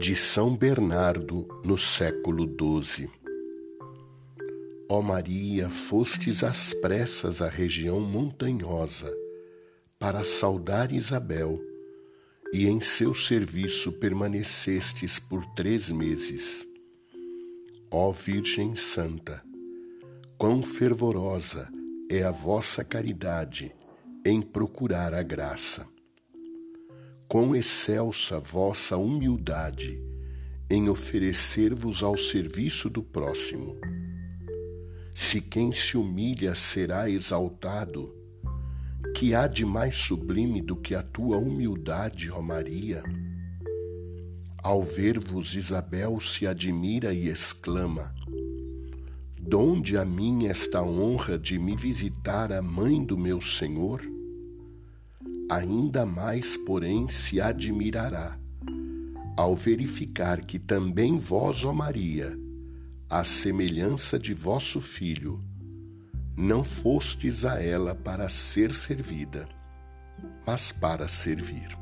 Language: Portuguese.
de São Bernardo no século XII. Ó Maria, fostes às pressas à região montanhosa para saudar Isabel, e em seu serviço permanecestes por três meses. Ó Virgem Santa, quão fervorosa é a vossa caridade em procurar a graça quão excelsa vossa humildade em oferecer-vos ao serviço do próximo. Se quem se humilha será exaltado, que há de mais sublime do que a tua humildade, ó Maria? Ao ver-vos, Isabel se admira e exclama: Donde a mim esta honra de me visitar a mãe do meu Senhor? Ainda mais, porém, se admirará ao verificar que também vós, ó Maria, à semelhança de vosso filho, não fostes a ela para ser servida, mas para servir.